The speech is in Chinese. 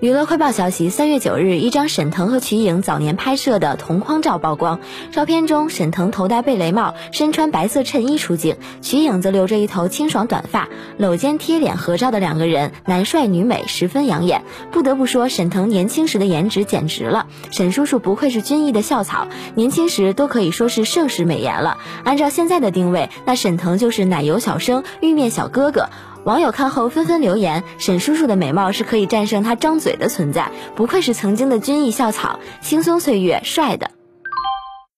娱乐快报消息：三月九日，一张沈腾和瞿颖早年拍摄的同框照曝光。照片中，沈腾头戴贝雷帽，身穿白色衬衣出镜，瞿颖则留着一头清爽短发，搂肩贴脸合照的两个人，男帅女美，十分养眼。不得不说，沈腾年轻时的颜值简直了，沈叔叔不愧是军艺的校草，年轻时都可以说是盛世美颜了。按照现在的定位，那沈腾就是奶油小生、玉面小哥哥。网友看后纷纷留言：“沈叔叔的美貌是可以战胜他张嘴的存在，不愧是曾经的军艺校草，轻松岁月，帅的。”